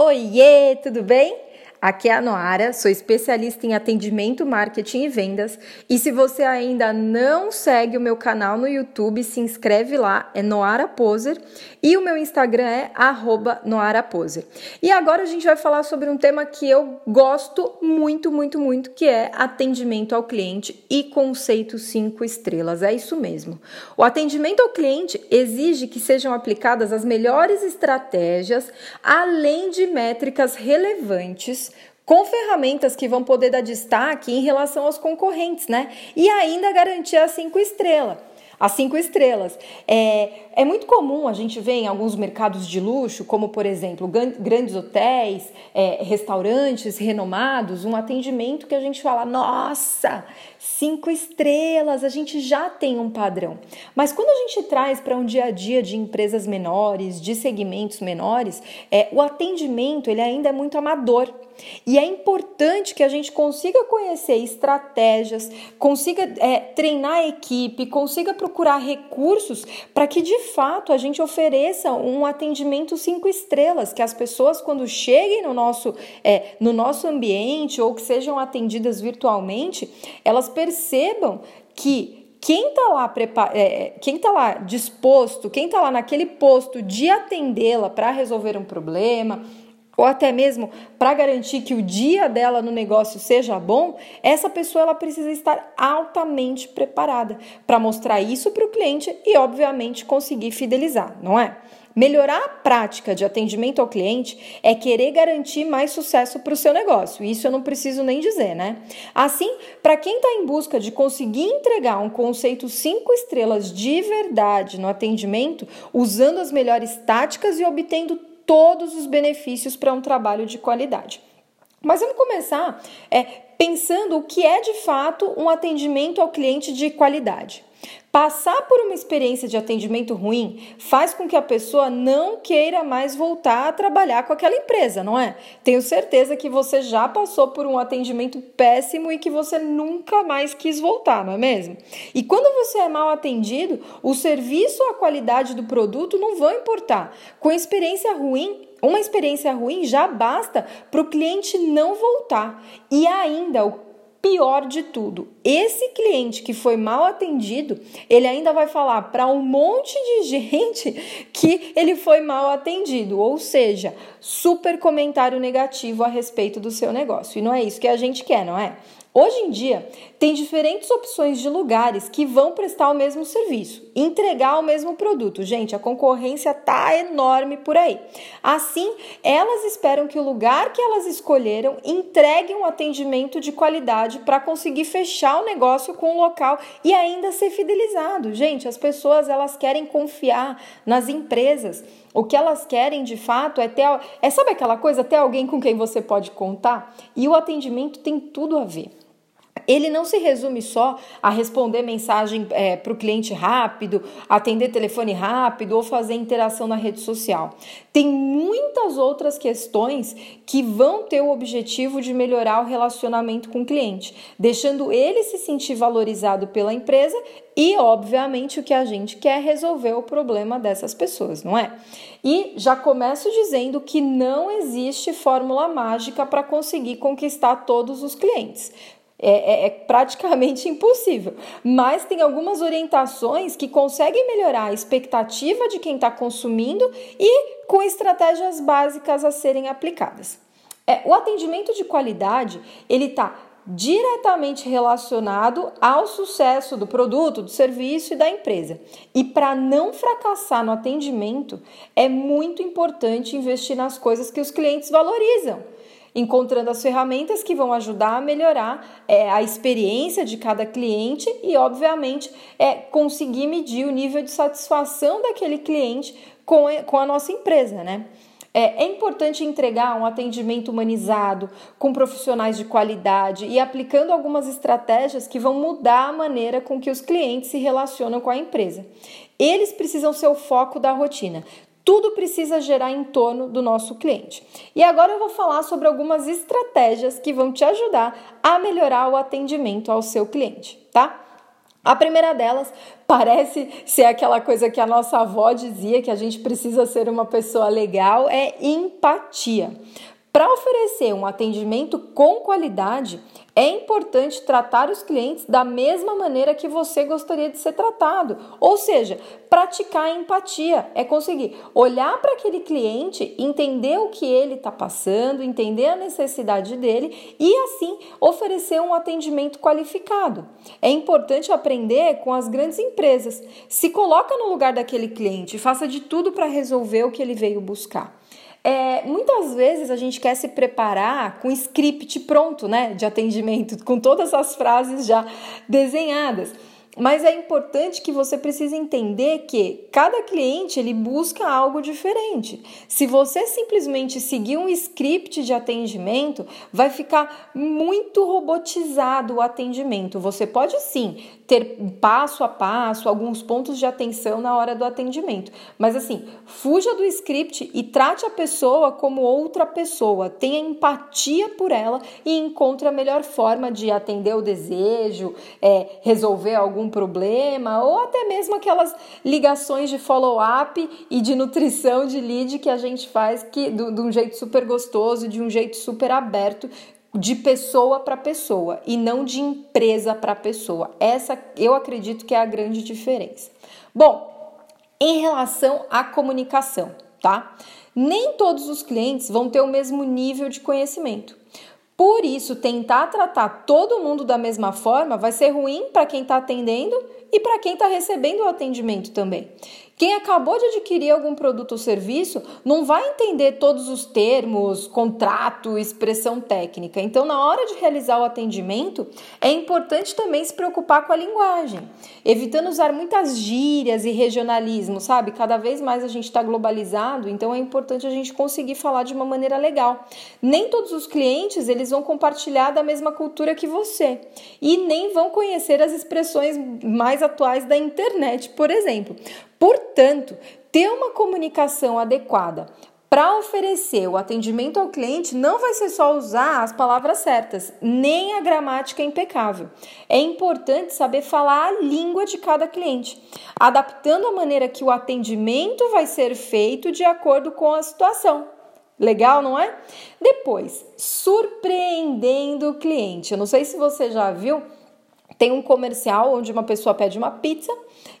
Oiê, tudo bem? Aqui é a Noara, sou especialista em atendimento, marketing e vendas. E se você ainda não segue o meu canal no YouTube, se inscreve lá, é Noara Poser. E o meu Instagram é @noaraposer. E agora a gente vai falar sobre um tema que eu gosto muito, muito, muito, que é atendimento ao cliente e conceito 5 estrelas. É isso mesmo. O atendimento ao cliente exige que sejam aplicadas as melhores estratégias, além de métricas relevantes com ferramentas que vão poder dar destaque em relação aos concorrentes, né? E ainda garantir as cinco estrelas. As cinco estrelas. É, é muito comum a gente ver em alguns mercados de luxo, como por exemplo grandes hotéis, é, restaurantes renomados, um atendimento que a gente fala: nossa, cinco estrelas, a gente já tem um padrão. Mas quando a gente traz para um dia a dia de empresas menores, de segmentos menores, é, o atendimento ele ainda é muito amador. E é importante que a gente consiga conhecer estratégias, consiga é, treinar a equipe, consiga procurar recursos para que de fato a gente ofereça um atendimento cinco estrelas, que as pessoas quando cheguem no nosso, é, no nosso ambiente ou que sejam atendidas virtualmente, elas percebam que quem está lá, é, quem tá lá disposto, quem está lá naquele posto de atendê-la para resolver um problema, ou até mesmo para garantir que o dia dela no negócio seja bom, essa pessoa ela precisa estar altamente preparada para mostrar isso para o cliente e, obviamente, conseguir fidelizar, não é? Melhorar a prática de atendimento ao cliente é querer garantir mais sucesso para o seu negócio. Isso eu não preciso nem dizer, né? Assim, para quem está em busca de conseguir entregar um conceito cinco estrelas de verdade no atendimento, usando as melhores táticas e obtendo todos os benefícios para um trabalho de qualidade. Mas vamos começar é, pensando o que é de fato um atendimento ao cliente de qualidade. Passar por uma experiência de atendimento ruim faz com que a pessoa não queira mais voltar a trabalhar com aquela empresa, não é? Tenho certeza que você já passou por um atendimento péssimo e que você nunca mais quis voltar, não é mesmo? E quando você é mal atendido, o serviço ou a qualidade do produto não vão importar. Com experiência ruim, uma experiência ruim já basta para o cliente não voltar. E ainda, o pior de tudo, esse cliente que foi mal atendido, ele ainda vai falar para um monte de gente que ele foi mal atendido, ou seja, super comentário negativo a respeito do seu negócio. E não é isso que a gente quer, não é? Hoje em dia, tem diferentes opções de lugares que vão prestar o mesmo serviço, entregar o mesmo produto. Gente, a concorrência tá enorme por aí. Assim, elas esperam que o lugar que elas escolheram entregue um atendimento de qualidade para conseguir fechar o negócio com o local e ainda ser fidelizado. Gente, as pessoas elas querem confiar nas empresas. O que elas querem de fato é ter. É, sabe aquela coisa? Ter alguém com quem você pode contar? E o atendimento tem tudo a ver ele não se resume só a responder mensagem é, para o cliente rápido, atender telefone rápido ou fazer interação na rede social. Tem muitas outras questões que vão ter o objetivo de melhorar o relacionamento com o cliente, deixando ele se sentir valorizado pela empresa e, obviamente, o que a gente quer é resolver o problema dessas pessoas, não é? E já começo dizendo que não existe fórmula mágica para conseguir conquistar todos os clientes. É, é, é, praticamente impossível. Mas tem algumas orientações que conseguem melhorar a expectativa de quem está consumindo e com estratégias básicas a serem aplicadas. É, o atendimento de qualidade ele está diretamente relacionado ao sucesso do produto, do serviço e da empresa. E para não fracassar no atendimento, é muito importante investir nas coisas que os clientes valorizam encontrando as ferramentas que vão ajudar a melhorar é, a experiência de cada cliente e, obviamente, é, conseguir medir o nível de satisfação daquele cliente com, com a nossa empresa, né? É, é, importante entregar um atendimento humanizado, com profissionais de qualidade e aplicando algumas estratégias que vão mudar a maneira com que os clientes se relacionam com a empresa. Eles precisam ser o foco da rotina. Tudo precisa gerar em torno do nosso cliente. E agora eu vou falar sobre algumas estratégias que vão te ajudar a melhorar o atendimento ao seu cliente, tá? A primeira delas parece ser aquela coisa que a nossa avó dizia que a gente precisa ser uma pessoa legal, é empatia. Para oferecer um atendimento com qualidade, é importante tratar os clientes da mesma maneira que você gostaria de ser tratado. Ou seja, praticar a empatia é conseguir olhar para aquele cliente, entender o que ele está passando, entender a necessidade dele e assim oferecer um atendimento qualificado. É importante aprender com as grandes empresas. Se coloca no lugar daquele cliente, faça de tudo para resolver o que ele veio buscar. É, muitas vezes a gente quer se preparar com script pronto, né, de atendimento, com todas as frases já desenhadas. Mas é importante que você precise entender que cada cliente ele busca algo diferente. Se você simplesmente seguir um script de atendimento, vai ficar muito robotizado o atendimento. Você pode sim ter passo a passo, alguns pontos de atenção na hora do atendimento. Mas assim, fuja do script e trate a pessoa como outra pessoa. Tenha empatia por ela e encontre a melhor forma de atender o desejo, é, resolver algum problema ou até mesmo aquelas ligações de follow-up e de nutrição de lead que a gente faz que, de um jeito super gostoso, de um jeito super aberto, de pessoa para pessoa e não de empresa para pessoa. Essa eu acredito que é a grande diferença. Bom, em relação à comunicação, tá? Nem todos os clientes vão ter o mesmo nível de conhecimento. Por isso, tentar tratar todo mundo da mesma forma vai ser ruim para quem está atendendo e para quem está recebendo o atendimento também. Quem acabou de adquirir algum produto ou serviço não vai entender todos os termos, contrato, expressão técnica. Então, na hora de realizar o atendimento, é importante também se preocupar com a linguagem, evitando usar muitas gírias e regionalismo, sabe? Cada vez mais a gente está globalizado, então é importante a gente conseguir falar de uma maneira legal. Nem todos os clientes eles vão compartilhar da mesma cultura que você e nem vão conhecer as expressões mais atuais da internet, por exemplo. Portanto, ter uma comunicação adequada para oferecer o atendimento ao cliente não vai ser só usar as palavras certas, nem a gramática impecável. É importante saber falar a língua de cada cliente, adaptando a maneira que o atendimento vai ser feito de acordo com a situação. Legal, não é? Depois, surpreendendo o cliente. Eu não sei se você já viu, tem um comercial onde uma pessoa pede uma pizza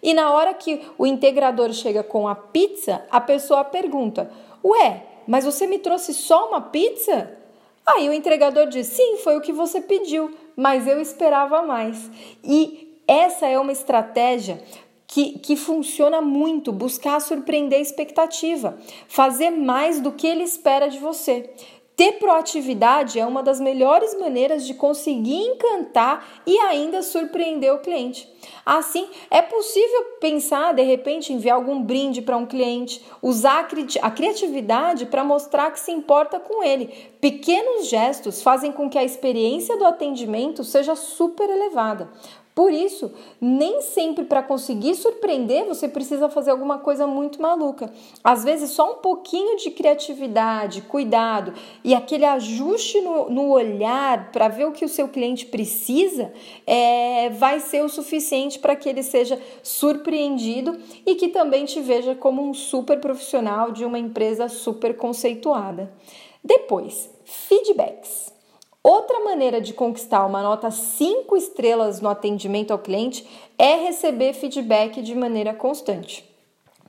e na hora que o integrador chega com a pizza, a pessoa pergunta: Ué, mas você me trouxe só uma pizza? Aí o entregador diz: Sim, foi o que você pediu, mas eu esperava mais. E essa é uma estratégia que, que funciona muito, buscar surpreender a expectativa, fazer mais do que ele espera de você. Ter proatividade é uma das melhores maneiras de conseguir encantar e ainda surpreender o cliente. Assim, é possível pensar, de repente, enviar algum brinde para um cliente, usar a criatividade para mostrar que se importa com ele. Pequenos gestos fazem com que a experiência do atendimento seja super elevada. Por isso, nem sempre para conseguir surpreender você precisa fazer alguma coisa muito maluca. Às vezes, só um pouquinho de criatividade, cuidado e aquele ajuste no, no olhar para ver o que o seu cliente precisa é, vai ser o suficiente para que ele seja surpreendido e que também te veja como um super profissional de uma empresa super conceituada. Depois, feedbacks. Maneira de conquistar uma nota 5 estrelas no atendimento ao cliente é receber feedback de maneira constante.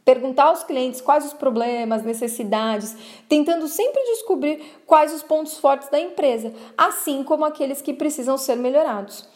Perguntar aos clientes quais os problemas, necessidades, tentando sempre descobrir quais os pontos fortes da empresa, assim como aqueles que precisam ser melhorados.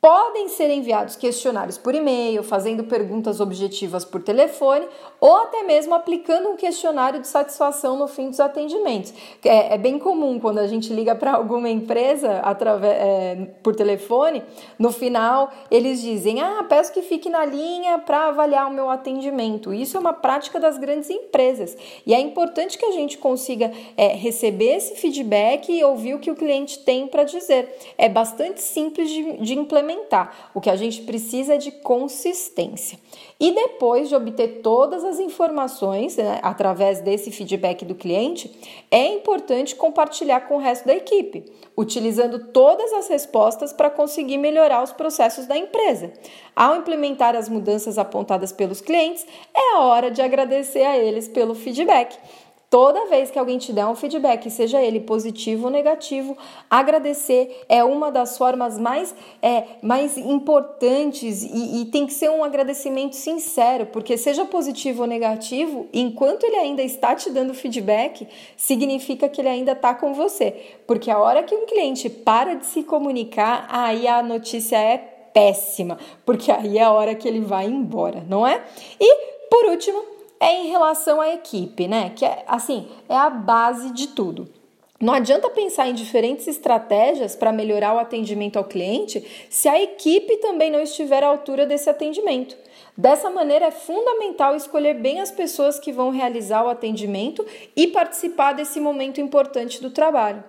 Podem ser enviados questionários por e-mail, fazendo perguntas objetivas por telefone ou até mesmo aplicando um questionário de satisfação no fim dos atendimentos. É, é bem comum quando a gente liga para alguma empresa através, é, por telefone, no final eles dizem: Ah, peço que fique na linha para avaliar o meu atendimento. Isso é uma prática das grandes empresas e é importante que a gente consiga é, receber esse feedback e ouvir o que o cliente tem para dizer. É bastante simples de, de implementar fundamentar. O que a gente precisa é de consistência. E depois de obter todas as informações né, através desse feedback do cliente, é importante compartilhar com o resto da equipe, utilizando todas as respostas para conseguir melhorar os processos da empresa. Ao implementar as mudanças apontadas pelos clientes, é a hora de agradecer a eles pelo feedback. Toda vez que alguém te der um feedback, seja ele positivo ou negativo, agradecer é uma das formas mais, é, mais importantes e, e tem que ser um agradecimento sincero, porque seja positivo ou negativo, enquanto ele ainda está te dando feedback, significa que ele ainda está com você. Porque a hora que um cliente para de se comunicar, aí a notícia é péssima, porque aí é a hora que ele vai embora, não é? E por último, é em relação à equipe, né? Que é assim, é a base de tudo. Não adianta pensar em diferentes estratégias para melhorar o atendimento ao cliente se a equipe também não estiver à altura desse atendimento. Dessa maneira, é fundamental escolher bem as pessoas que vão realizar o atendimento e participar desse momento importante do trabalho.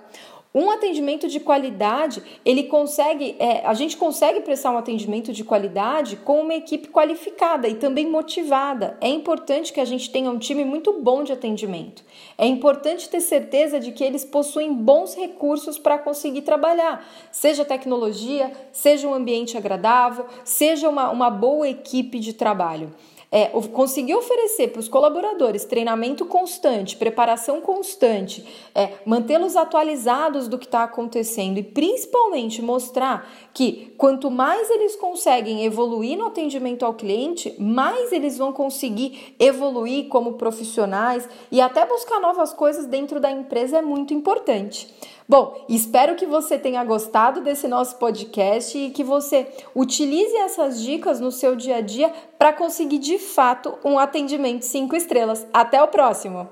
Um atendimento de qualidade, ele consegue, é, a gente consegue prestar um atendimento de qualidade com uma equipe qualificada e também motivada. É importante que a gente tenha um time muito bom de atendimento. É importante ter certeza de que eles possuem bons recursos para conseguir trabalhar, seja tecnologia, seja um ambiente agradável, seja uma, uma boa equipe de trabalho é, conseguir oferecer para os colaboradores treinamento constante, preparação constante, é, mantê-los atualizados do que está acontecendo e principalmente mostrar que quanto mais eles conseguem evoluir no atendimento ao cliente, mais eles vão conseguir evoluir como profissionais e até buscar novas coisas dentro da empresa é muito importante. Bom, espero que você tenha gostado desse nosso podcast e que você utilize essas dicas no seu dia a dia para conseguir de fato um atendimento cinco estrelas. Até o próximo!